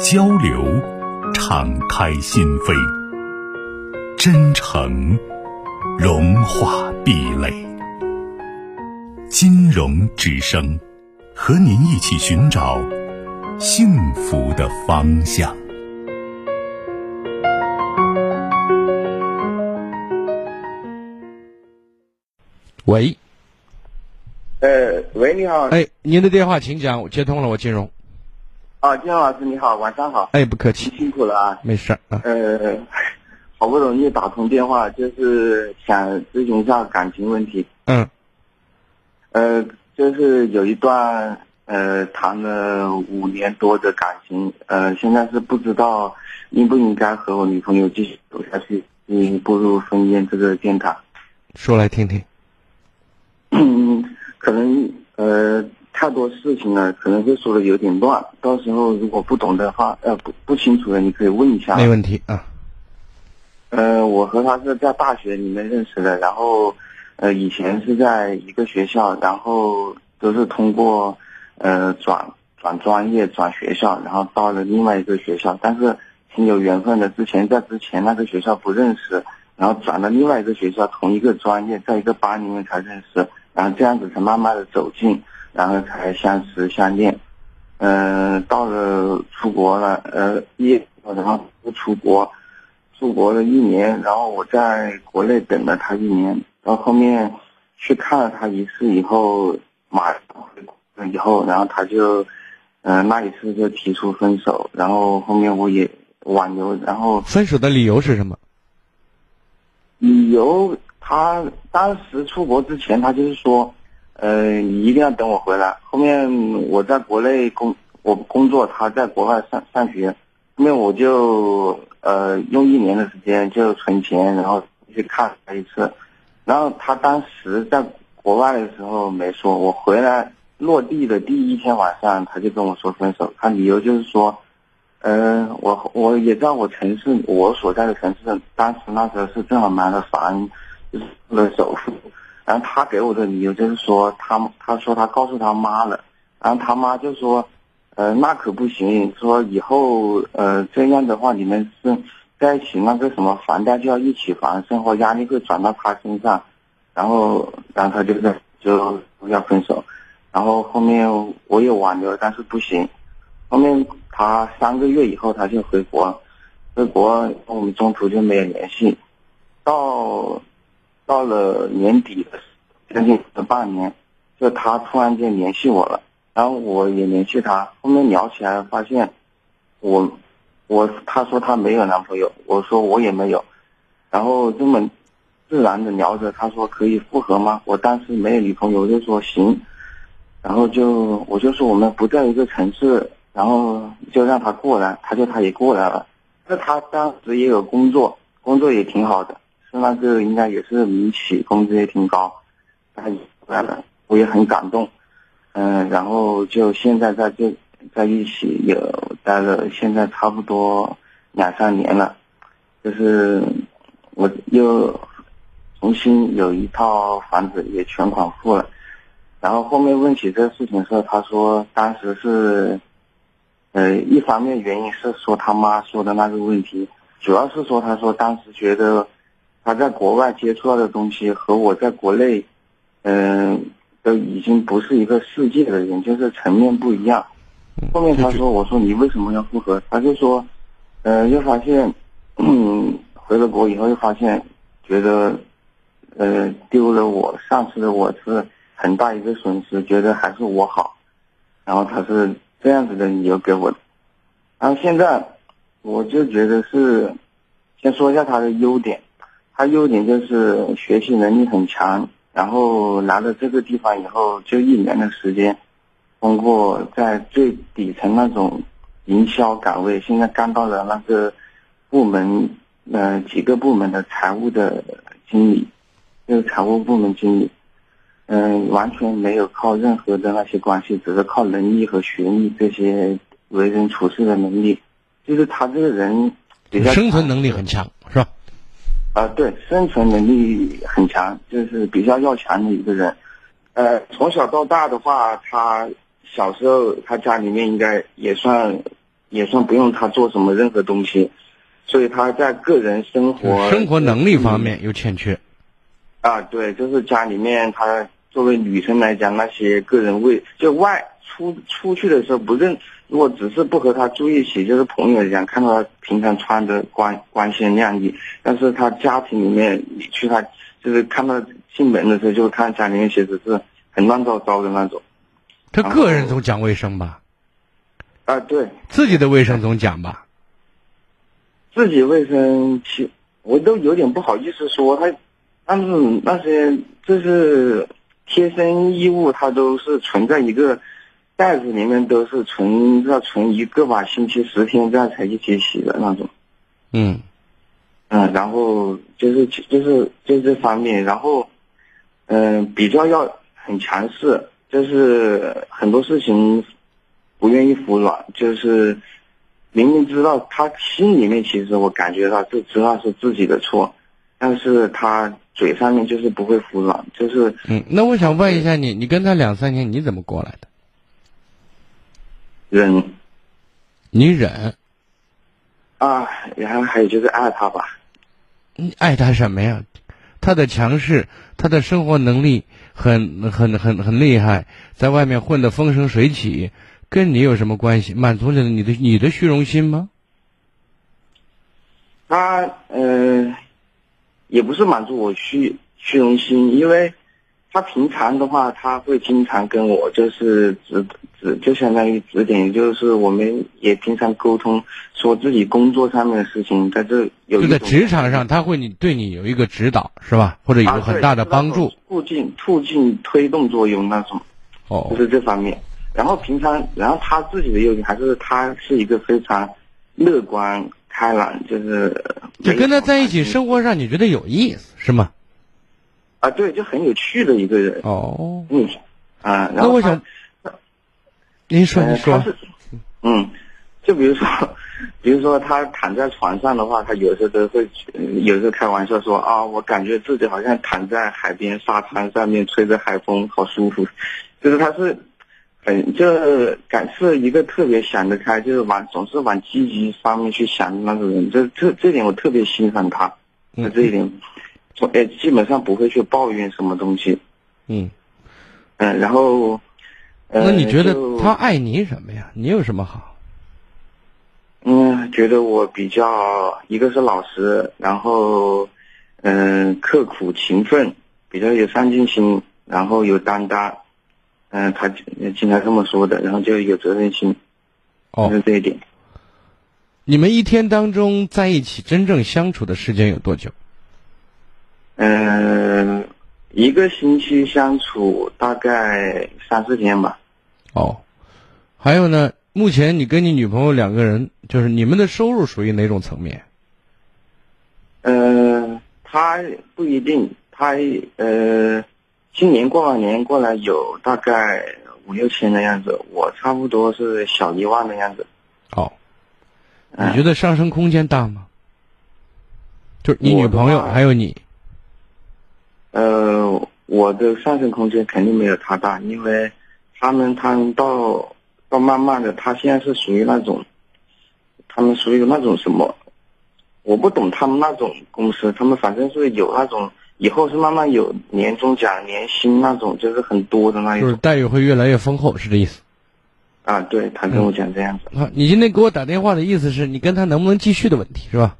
交流，敞开心扉；真诚，融化壁垒。金融之声，和您一起寻找幸福的方向。喂，呃，喂，你好。哎，您的电话请讲，我接通了，我金融。啊，金融老师你好，晚上好。哎，不客气，辛苦了啊。没事啊。呃，好不容易打通电话，就是想咨询一下感情问题。嗯。呃，就是有一段呃谈了五年多的感情，呃，现在是不知道应不应该和我女朋友继续走下去，嗯，步入婚姻这个殿堂。说来听听。嗯，可能呃太多事情了，可能会说的有点乱。到时候如果不懂的话，呃不不清楚的，你可以问一下。没问题啊。呃，我和他是在大学里面认识的，然后呃以前是在一个学校，然后都是通过呃转转专业转学校，然后到了另外一个学校，但是挺有缘分的。之前在之前那个学校不认识，然后转到另外一个学校，同一个专业，在一个班里面才认识。然后这样子才慢慢的走近，然后才相识相恋。嗯，到了出国了，呃，毕业然后不出国，出国了一年，然后我在国内等了他一年，到后面去看了他一次以后，马上回国以后，然后他就，嗯，那一次就提出分手，然后后面我也挽留，然后分手的理由是什么？理由。他当时出国之前，他就是说，呃，你一定要等我回来。后面我在国内工，我工作，他在国外上上学。后面我就呃用一年的时间就存钱，然后去看他一次。然后他当时在国外的时候没说，我回来落地的第一天晚上，他就跟我说分手。他理由就是说，呃，我我也在我城市，我所在的城市，当时那时候是正好买了房。就是了首付，然后他给我的理由就是说，他他说他告诉他妈了，然后他妈就说，呃，那可不行，说以后呃这样的话，你们是在一起，那个什么房贷就要一起还，生活压力会转到他身上，然后然后他就在就要分手，然后后面我也挽留，但是不行，后面他三个月以后他就回国，回国我们中途就没有联系，到。到了年底将近的半年，就他突然间联系我了，然后我也联系他，后面聊起来发现，我，我他说他没有男朋友，我说我也没有，然后这么自然的聊着，他说可以复合吗？我当时没有女朋友，我就说行，然后就我就说我们不在一个城市，然后就让他过来，他就他也过来了，那他当时也有工作，工作也挺好的。那个应该也是民企，工资也挺高，他来了，我也很感动，嗯，然后就现在在这在一起有待了，现在差不多两三年了，就是我又重新有一套房子也全款付了，然后后面问起这个事情的时候，他说当时是，呃，一方面原因是说他妈说的那个问题，主要是说他说当时觉得。他在国外接触到的东西和我在国内，嗯，都已经不是一个世界的人，就是层面不一样。后面他说：“我说你为什么要复合？”他就说：“呃，又发现，回了国以后又发现，觉得，呃，丢了我，丧失了我是很大一个损失，觉得还是我好。”然后他是这样子的理由给我。然后现在，我就觉得是，先说一下他的优点。他优点就是学习能力很强，然后来了这个地方以后，就一年的时间，通过在最底层那种营销岗位，现在干到了那个部门，呃，几个部门的财务的经理，就是财务部门经理。嗯，完全没有靠任何的那些关系，只是靠能力和学历这些为人处事的能力。就是他这个人比较生存能力很强？啊，对，生存能力很强，就是比较要强的一个人。呃，从小到大的话，他小时候他家里面应该也算也算不用他做什么任何东西，所以他在个人生活生活能力方面有欠缺。啊，对，就是家里面他作为女生来讲，那些个人卫就外出出去的时候不认，如果只是不和他住一起，就是朋友一样，看到他平常穿的光光鲜亮丽，但是他家庭里面你去他就是看到进门的时候，就看家里面其实是很乱糟糟的那种。他个人总讲卫生吧？啊，对，自己的卫生总讲吧？自己卫生其我都有点不好意思说他。但是那些就是贴身衣物，它都是存在一个袋子里面，都是存要存一个吧，星期十天这样才一起洗的那种。嗯，嗯，然后就是就是就这方面，然后嗯，比较要很强势，就是很多事情不愿意服软，就是明明知道他心里面其实我感觉到就知道是自己的错，但是他。嘴上面就是不会服软，就是嗯。那我想问一下你，你跟他两三年，你怎么过来的？忍，你忍啊，然后还有就是爱他吧。你爱他什么呀？他的强势，他的生活能力很很很很厉害，在外面混得风生水起，跟你有什么关系？满足了你的你的虚荣心吗？他呃。也不是满足我虚虚荣心，因为他平常的话，他会经常跟我就是指指，就相当于指点，就是我们也平常沟通，说自己工作上面的事情，在这有就在职场上，他会你对你有一个指导，是吧？或者有很大的帮助，促进促进推动作用那种，哦，就是这方面。然后平常，然后他自己的优点还是他是一个非常乐观。开朗就是，就跟他在一起生活上，你觉得有意思是吗？啊，对，就很有趣的一个人。哦，嗯，啊，然后我想，您说，您说，嗯，就比如说，比如说他躺在床上的话，他有时候都会，有时候开玩笑说啊，我感觉自己好像躺在海边沙滩上面，吹着海风，好舒服。就是他是。很就感是一个特别想得开，就是往总是往积极方面去想的那种人。这这这点我特别欣赏他，嗯，这一点，从哎基本上不会去抱怨什么东西。嗯，嗯，然后，那你觉得他爱你什么呀？你有什么好？嗯，觉得我比较一个是老实，然后嗯刻苦勤奋，比较有上进心，然后有担当。嗯，他经常这么说的，然后就有责任心，哦，是这一点。你们一天当中在一起真正相处的时间有多久？嗯，一个星期相处大概三四天吧。哦，还有呢？目前你跟你女朋友两个人，就是你们的收入属于哪种层面？呃，他不一定，他呃。今年过完年过来有大概五六千的样子，我差不多是小一万的样子。哦，你觉得上升空间大吗？就是你女朋友还有你。呃，我的上升空间肯定没有他大，因为他们他们到到慢慢的，他现在是属于那种，他们属于那种什么，我不懂他们那种公司，他们反正是有那种。以后是慢慢有年终奖、年薪那种，就是很多的那一种，就是待遇会越来越丰厚，是这意思。啊，对他跟我讲这样子。啊，你今天给我打电话的意思是你跟他能不能继续的问题是吧？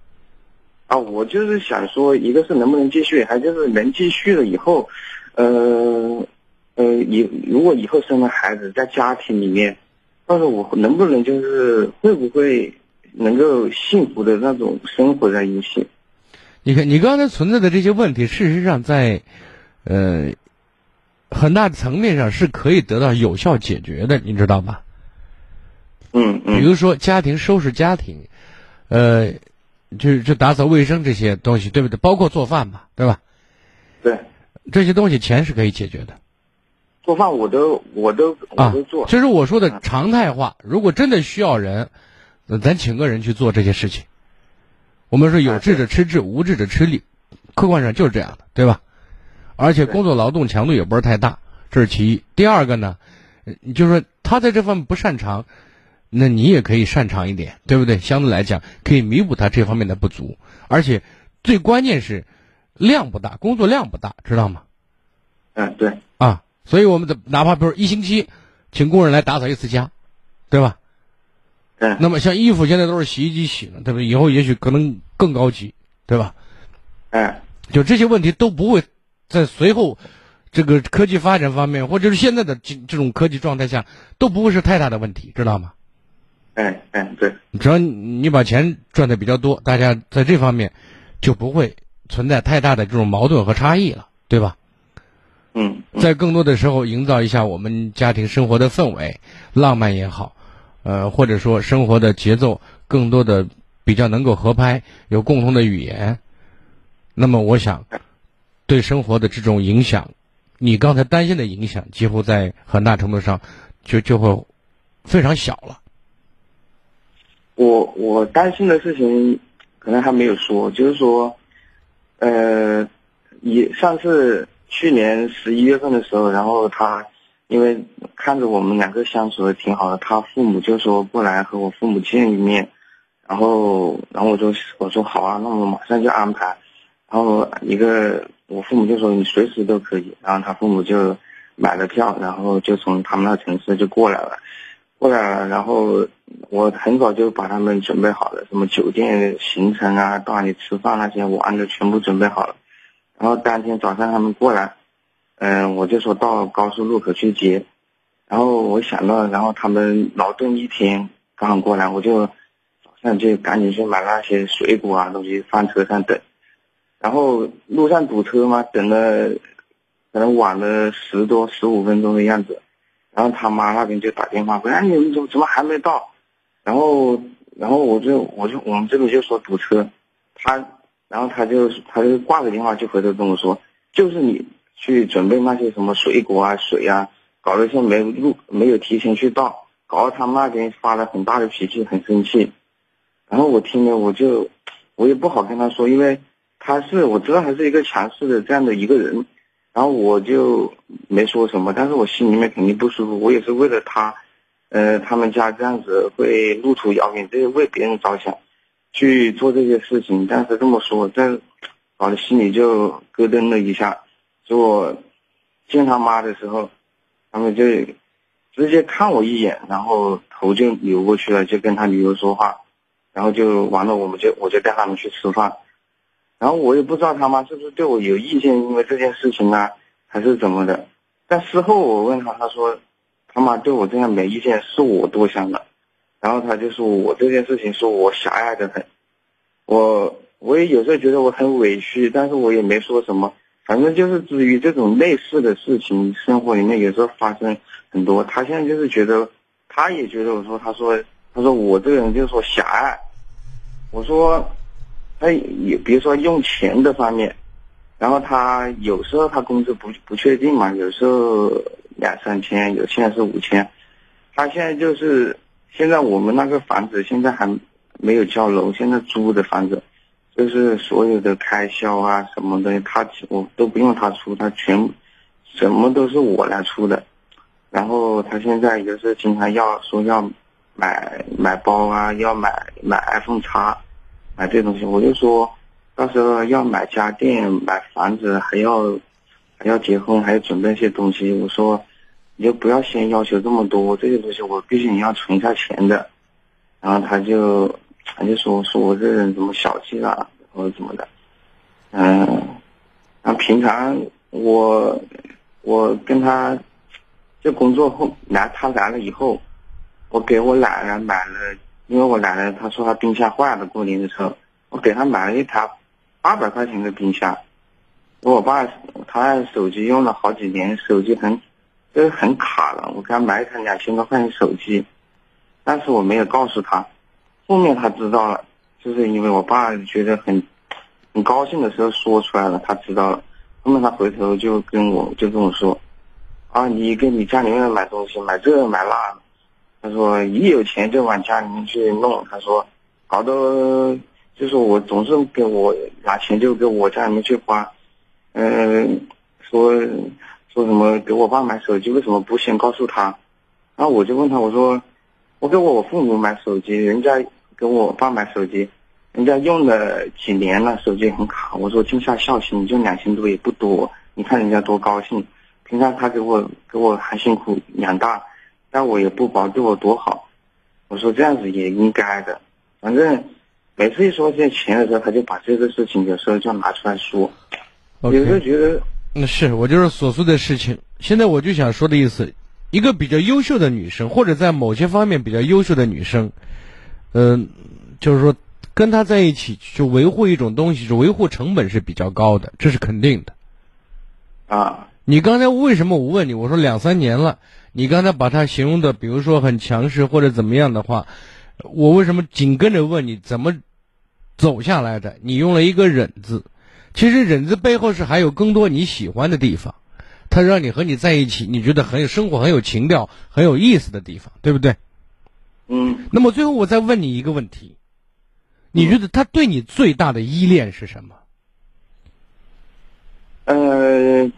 啊，我就是想说，一个是能不能继续，还就是能继续了以后，呃，呃，以如果以后生了孩子，在家庭里面，到时候我能不能就是会不会能够幸福的那种生活在一起？你看，你刚才存在的这些问题，事实上在，呃，很大层面上是可以得到有效解决的，你知道吗？嗯嗯，比如说家庭收拾家庭，呃，就就打扫卫生这些东西，对不对？包括做饭吧，对吧？对，这些东西钱是可以解决的做饭我都我都我啊都做。。这是我说的常态化。如果真的需要人，呃咱请个人去做这些事情。我们说有志者吃志，无志者吃力，客观上就是这样的，对吧？而且工作劳动强度也不是太大，这是其一。第二个呢，呃就是说他在这方面不擅长，那你也可以擅长一点，对不对？相对来讲，可以弥补他这方面的不足。而且最关键是量不大，工作量不大，知道吗？嗯，对，啊，所以我们的哪怕比如一星期请工人来打扫一次家，对吧？嗯，那么像衣服现在都是洗衣机洗了，对不对？以后也许可能更高级，对吧？嗯，就这些问题都不会在随后这个科技发展方面，或者是现在的这这种科技状态下，都不会是太大的问题，知道吗？哎，哎，对，只要你你把钱赚的比较多，大家在这方面就不会存在太大的这种矛盾和差异了，对吧？嗯，嗯在更多的时候营造一下我们家庭生活的氛围，浪漫也好，呃，或者说生活的节奏更多的比较能够合拍，有共同的语言，那么我想对生活的这种影响，你刚才担心的影响，几乎在很大程度上就就会非常小了。我我担心的事情可能还没有说，就是说，呃，也上次去年十一月份的时候，然后他因为看着我们两个相处的挺好的，他父母就说过来和我父母见一面，然后然后我就我说好啊，那我马上就安排，然后一个我父母就说你随时都可以，然后他父母就买了票，然后就从他们那城市就过来了。过来了，然后我很早就把他们准备好了，什么酒店行程啊，到哪里吃饭那些我按照全部准备好了。然后当天早上他们过来，嗯、我就说到高速路口去接。然后我想到，然后他们劳动一天刚好过来，我就早上就赶紧去买那些水果啊东西放车上等。然后路上堵车嘛，等了可能晚了十多十五分钟的样子。然后他妈那边就打电话，说哎你们怎么怎么还没到？然后然后我就我就我们这边就说堵车，他然后他就他就挂个电话就回头跟我说，就是你去准备那些什么水果啊水啊，搞得像没路没有提前去到，搞得他们那边发了很大的脾气，很生气。然后我听了我就我也不好跟他说，因为他是我知道他是一个强势的这样的一个人。然后我就没说什么，但是我心里面肯定不舒服。我也是为了他，呃，他们家这样子会路途遥远，这是为别人着想，去做这些事情。但是这么说，在搞得心里就咯噔了一下。就我见他妈的时候，他们就直接看我一眼，然后头就扭过去了，就跟他女儿说话，然后就完了，我们就我就带他们去吃饭。然后我也不知道他妈是不是对我有意见，因为这件事情啊，还是怎么的。但事后我问他，他说他妈对我这样没意见，是我多想了。然后他就说我这件事情是我狭隘的很，我我也有时候觉得我很委屈，但是我也没说什么。反正就是至于这种类似的事情，生活里面有时候发生很多。他现在就是觉得，他也觉得我说，他说他说我这个人就是说狭隘。我说。他也比如说用钱的方面，然后他有时候他工资不不确定嘛，有时候两三千，有现在是五千。他现在就是现在我们那个房子现在还没有交楼，现在租的房子，就是所有的开销啊什么的，他我都不用他出，他全什么都是我来出的。然后他现在有时候经常要说要买买包啊，要买买 iPhone 叉。买这东西，我就说，到时候要买家电、买房子，还要还要结婚，还要准备一些东西。我说，你就不要先要求这么多，这些东西我必须你要存一下钱的。然后他就他就说说我这人怎么小气啊，或者怎么的。嗯，然后平常我我跟他就工作后来，他来了以后，我给我奶奶买了。因为我奶奶她说她冰箱坏了，过年的时候，我给她买了一台八百块钱的冰箱。我爸他手机用了好几年，手机很就是很卡了，我给他买一台两千多块钱手机。但是我没有告诉他。后面他知道了，就是因为我爸觉得很很高兴的时候说出来了，他知道了。后面他回头就跟我就跟我说，啊，你给你家里面买东西，买这买那，的他说一有钱就往家里面去弄，他说搞得就是我总是给我拿钱就给我家里面去花，嗯，说说什么给我爸买手机为什么不先告诉他？然后我就问他，我说我给我父母买手机，人家给我爸买手机。人家用了几年了，手机很卡。我说尽下孝心，就两千多也不多。你看人家多高兴，平常他给我给我还辛苦养大，但我也不薄，对我多好。我说这样子也应该的。反正每次一说这些钱的时候，他就把这个事情有时候就拿出来说。有时候觉得，那是我就是琐碎的事情。现在我就想说的意思，一个比较优秀的女生，或者在某些方面比较优秀的女生，嗯，就是说。跟她在一起去维护一种东西，是维护成本是比较高的，这是肯定的。啊，你刚才为什么我问你？我说两三年了，你刚才把他形容的，比如说很强势或者怎么样的话，我为什么紧跟着问你怎么走下来的？你用了一个忍字，其实忍字背后是还有更多你喜欢的地方，他让你和你在一起，你觉得很有生活、很有情调、很有意思的地方，对不对？嗯。那么最后我再问你一个问题。你觉得他对你最大的依恋是什么？呃，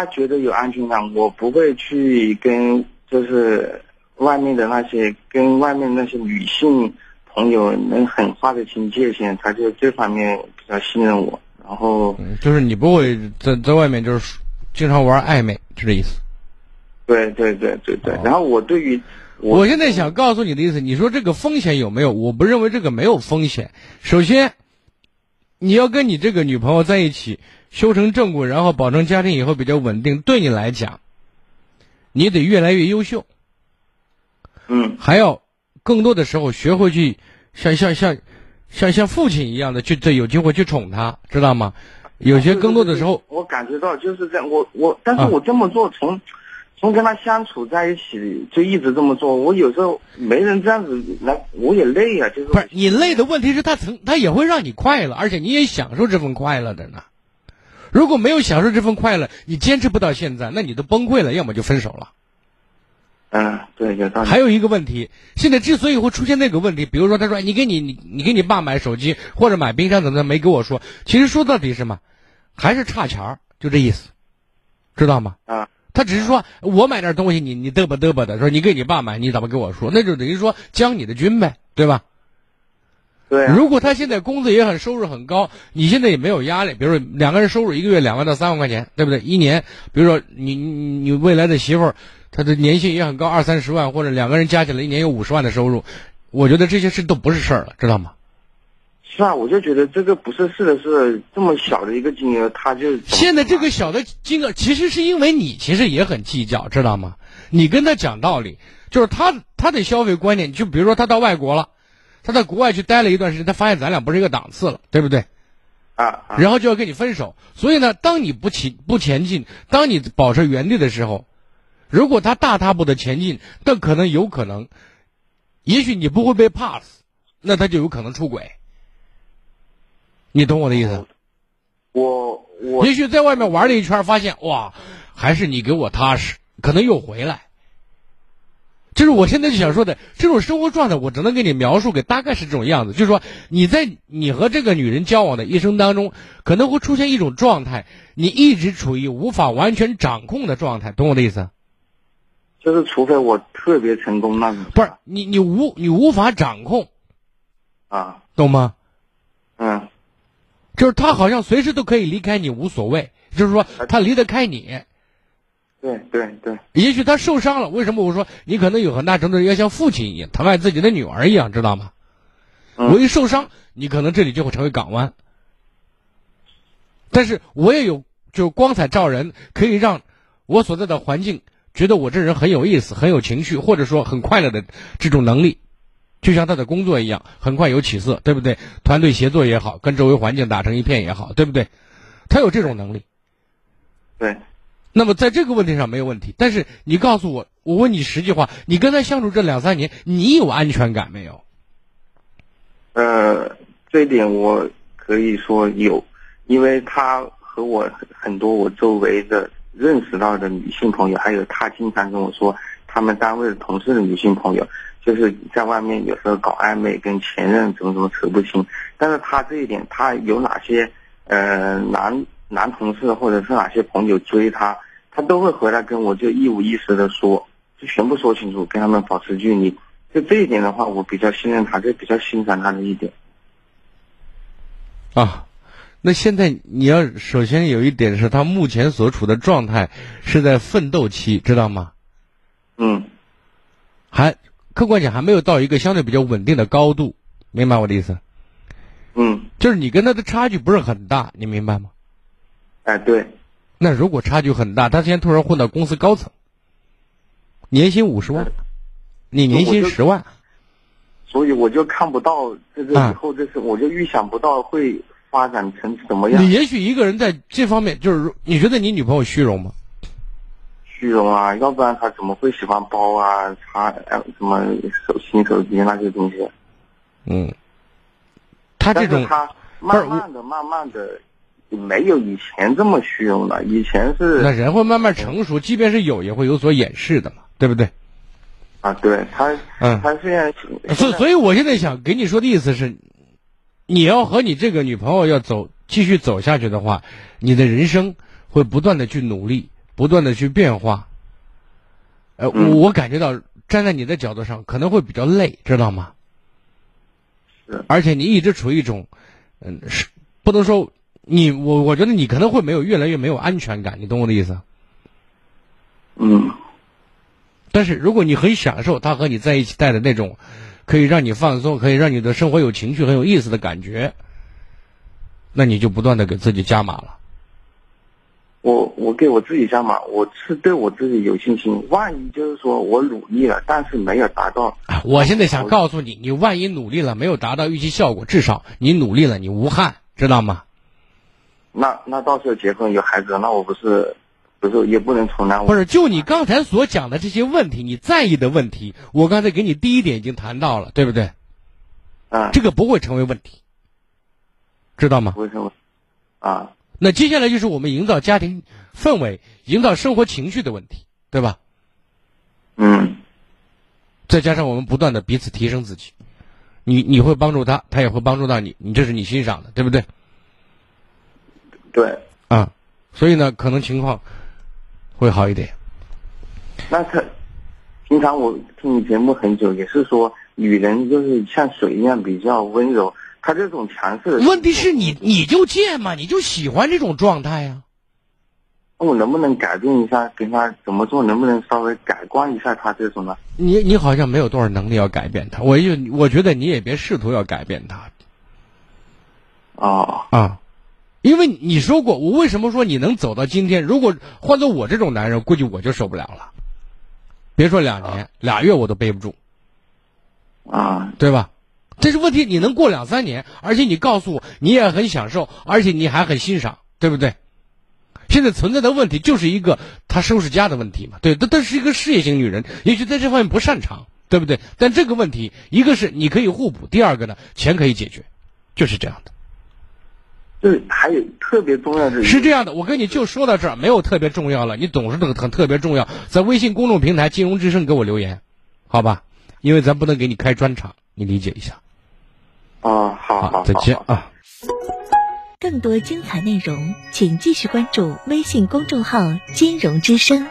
他觉得有安全感，我不会去跟就是外面的那些跟外面那些女性朋友能很划得清界限，他就这方面比较信任我。然后就是你不会在在外面就是经常玩暧昧，就这意思。对对对对对。然后我对于。我现在想告诉你的意思，你说这个风险有没有？我不认为这个没有风险。首先，你要跟你这个女朋友在一起，修成正果，然后保证家庭以后比较稳定，对你来讲，你得越来越优秀。嗯。还要更多的时候学会去像像像像像父亲一样的去这有机会去宠她，知道吗？有些更多的时候，我感觉到就是这样。我我，但是我这么做从。从跟他相处在一起就一直这么做，我有时候没人这样子来，我也累啊。就是不是你累的问题是他曾他也会让你快乐，而且你也享受这份快乐的呢。如果没有享受这份快乐，你坚持不到现在，那你都崩溃了，要么就分手了。嗯，对，有道理。还有一个问题，现在之所以会出现那个问题，比如说他说你给你你你给你爸买手机或者买冰箱怎么的没给我说，其实说到底什么，还是差钱儿，就这意思，知道吗？啊。他只是说，我买点东西，你你嘚吧嘚吧的，说你给你爸买，你怎么跟我说？那就等于说将你的军呗，对吧？对。如果他现在工资也很收入很高，你现在也没有压力，比如说两个人收入一个月两万到三万块钱，对不对？一年，比如说你你你未来的媳妇儿，她的年薪也很高，二三十万，或者两个人加起来一年有五十万的收入，我觉得这些事都不是事儿了，知道吗？是啊，我就觉得这个不是事的是这么小的一个金额，他就现在这个小的金额，其实是因为你其实也很计较，知道吗？你跟他讲道理，就是他他的消费观念，就比如说他到外国了，他在国外去待了一段时间，他发现咱俩不是一个档次了，对不对？啊，然后就要跟你分手。所以呢，当你不前不前进，当你保持原地的时候，如果他大踏步的前进，那可能有可能，也许你不会被 pass，那他就有可能出轨。你懂我的意思？我我也许在外面玩了一圈，发现哇，还是你给我踏实，可能又回来。这是我现在就想说的，这种生活状态，我只能给你描述，给大概是这种样子。就是说，你在你和这个女人交往的一生当中，可能会出现一种状态，你一直处于无法完全掌控的状态，懂我的意思？就是除非我特别成功那种。不是你，你无你无法掌控啊，懂吗？嗯。就是他好像随时都可以离开你，无所谓。就是说，他离得开你。对对对。也许他受伤了，为什么我说你可能有很大程度要像父亲一样疼爱自己的女儿一样，知道吗？我一受伤，你可能这里就会成为港湾。但是我也有就是光彩照人，可以让我所在的环境觉得我这人很有意思、很有情绪，或者说很快乐的这种能力。就像他的工作一样，很快有起色，对不对？团队协作也好，跟周围环境打成一片也好，对不对？他有这种能力。对。那么在这个问题上没有问题，但是你告诉我，我问你实际话，你跟他相处这两三年，你有安全感没有？呃，这一点我可以说有，因为他和我很多我周围的认识到的女性朋友，还有他经常跟我说，他们单位的同事的女性朋友，就是在外面有时候搞暧昧，跟前任怎么怎么扯不清。但是他这一点，他有哪些呃男男同事或者是哪些朋友追他，他都会回来跟我就一五一十的说，就全部说清楚，跟他们保持距离。就这一点的话，我比较信任他，就比较欣赏他的一点。啊，那现在你要首先有一点是他目前所处的状态是在奋斗期，知道吗？嗯还客观讲还没有到一个相对比较稳定的高度，明白我的意思？嗯，就是你跟他的差距不是很大，你明白吗？哎对，那如果差距很大，他现在突然混到公司高层，年薪五十万，你年薪十万，所以我就看不到这个以后这是，我就预想不到会发展成什么样你。也许一个人在这方面，就是你觉得你女朋友虚荣吗？虚荣啊，要不然他怎么会喜欢包啊、擦呃什么手新手机那些东西？嗯，他这种他慢慢的、慢慢的，没有以前这么虚荣了。以前是那人会慢慢成熟，即便是有，也会有所掩饰的嘛，对不对？啊，对他，嗯他虽然所，所以我现在想给你说的意思是，你要和你这个女朋友要走继续走下去的话，你的人生会不断的去努力，不断的去变化。呃，嗯我感觉到站在你的角度上可能会比较累，知道吗？是而且你一直处于一种，嗯，是不能说你我我觉得你可能会没有越来越没有安全感，你懂我的意思？嗯但是如果你很享受他和你在一起带的那种，可以让你放松，可以让你的生活有情趣、很有意思的感觉，那你就不断的给自己加码了。我我给我自己加码，我是对我自己有信心。万一就是说我努力了，但是没有达到，啊，我现在想告诉你，你万一努力了没有达到预期效果，至少你努力了，你无憾，知道吗？那那到时候结婚有孩子，那我不是不是也不能重来我不是，就你刚才所讲的这些问题，你在意的问题，我刚才给你第一点已经谈到了，对不对？嗯，这个不会成为问题，知道吗？不会成为啊？那接下来就是我们营造家庭氛围、营造生活情绪的问题，对吧？嗯再加上我们不断的彼此提升自己，你你会帮助他，他也会帮助到你，你这是你欣赏的，对不对？对，啊，所以呢，可能情况会好一点。那他平常我听你节目很久，也是说女人就是像水一样比较温柔，她这种强势。问题是你你就贱嘛，你就喜欢这种状态呀、那我能不能改变一下，跟他怎么做？能不能稍微改观一下他这种呢？你你好像没有多少能力要改变他，我就我觉得你也别试图要改变他哦，啊，因为你说过，我为什么说你能走到今天？如果换做我这种男人，估计我就受不了了。别说两年，俩月我都背不住，啊，对吧？这是问题，你能过两三年，而且你告诉我你也很享受，而且你还很欣赏，对不对？现在存在的问题就是一个她收拾家的问题嘛，对，她她是一个事业型女人，也许在这方面不擅长，对不对？但这个问题，一个是你可以互补，第二个呢，钱可以解决，就是这样的，对还有特别重要的是这样的。我跟你就说到这儿，没有特别重要了，你总是这个很特别重要，在微信公众平台“金融之声”给我留言，好吧？因为咱不能给你开专场，你理解一下。哦，好好，再见好好啊。更多精彩内容，请继续关注微信公众号“金融之声”。